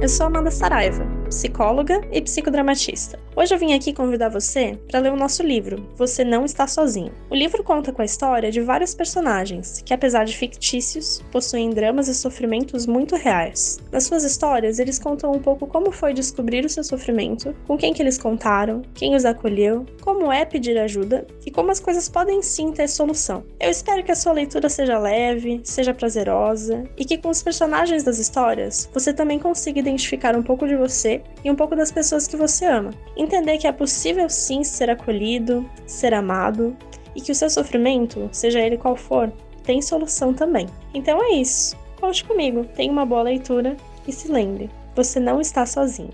eu sou Amanda Saraiva, psicóloga e psicodramatista. Hoje eu vim aqui convidar você para ler o nosso livro, Você Não Está Sozinho. O livro conta com a história de vários personagens que, apesar de fictícios, possuem dramas e sofrimentos muito reais. Nas suas histórias, eles contam um pouco como foi descobrir o seu sofrimento, com quem que eles contaram, quem os acolheu, como é pedir ajuda e como as coisas podem sim ter solução. Eu espero que a sua leitura seja leve, seja prazerosa e que com os personagens das histórias você também consiga identificar um pouco de você e um pouco das pessoas que você ama. Entender que é possível sim ser acolhido, ser amado e que o seu sofrimento, seja ele qual for, tem solução também. Então é isso. Conte comigo, tenha uma boa leitura e se lembre, você não está sozinho.